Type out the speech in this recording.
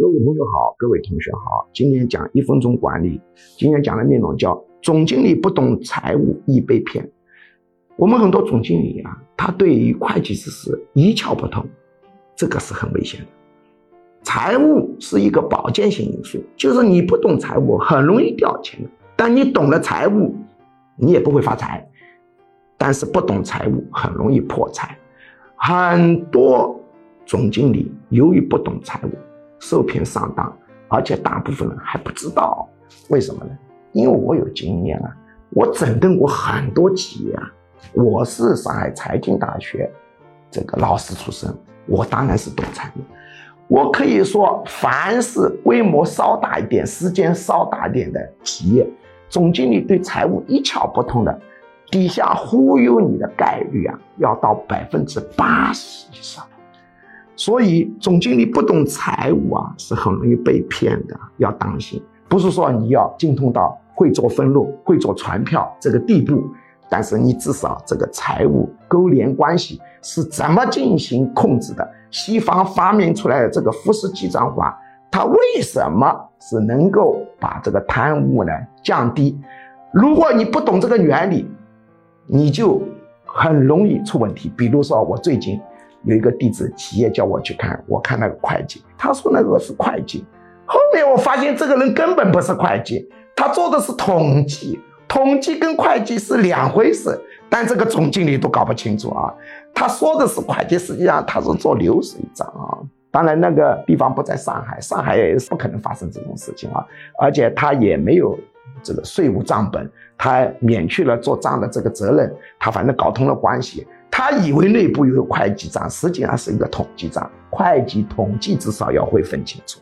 各位朋友好，各位同学好，今天讲一分钟管理。今天讲的内容叫总经理不懂财务易被骗。我们很多总经理啊，他对于会计知识一窍不通，这个是很危险的。财务是一个保健性因素，就是你不懂财务很容易掉钱的。但你懂了财务，你也不会发财。但是不懂财务很容易破财，很多。总经理由于不懂财务，受骗上当，而且大部分人还不知道为什么呢？因为我有经验啊，我整顿过很多企业啊，我是上海财经大学这个老师出身，我当然是懂财务。我可以说，凡是规模稍大一点、时间稍大点的企业，总经理对财务一窍不通的，底下忽悠你的概率啊，要到百分之八十以上。所以，总经理不懂财务啊，是很容易被骗的，要当心。不是说你要精通到会做分录、会做传票这个地步，但是你至少这个财务勾连关系是怎么进行控制的？西方发明出来的这个复式记账法，它为什么是能够把这个贪污呢降低？如果你不懂这个原理，你就很容易出问题。比如说，我最近。有一个弟子企业叫我去看，我看那个会计，他说那个是会计，后面我发现这个人根本不是会计，他做的是统计，统计跟会计是两回事，但这个总经理都搞不清楚啊。他说的是会计，实际上他是做流水账啊。当然那个地方不在上海，上海也是不可能发生这种事情啊，而且他也没有这个税务账本，他免去了做账的这个责任，他反正搞通了关系。他以为内部有会计账，实际上是一个统计账。会计统计至少要会分清楚。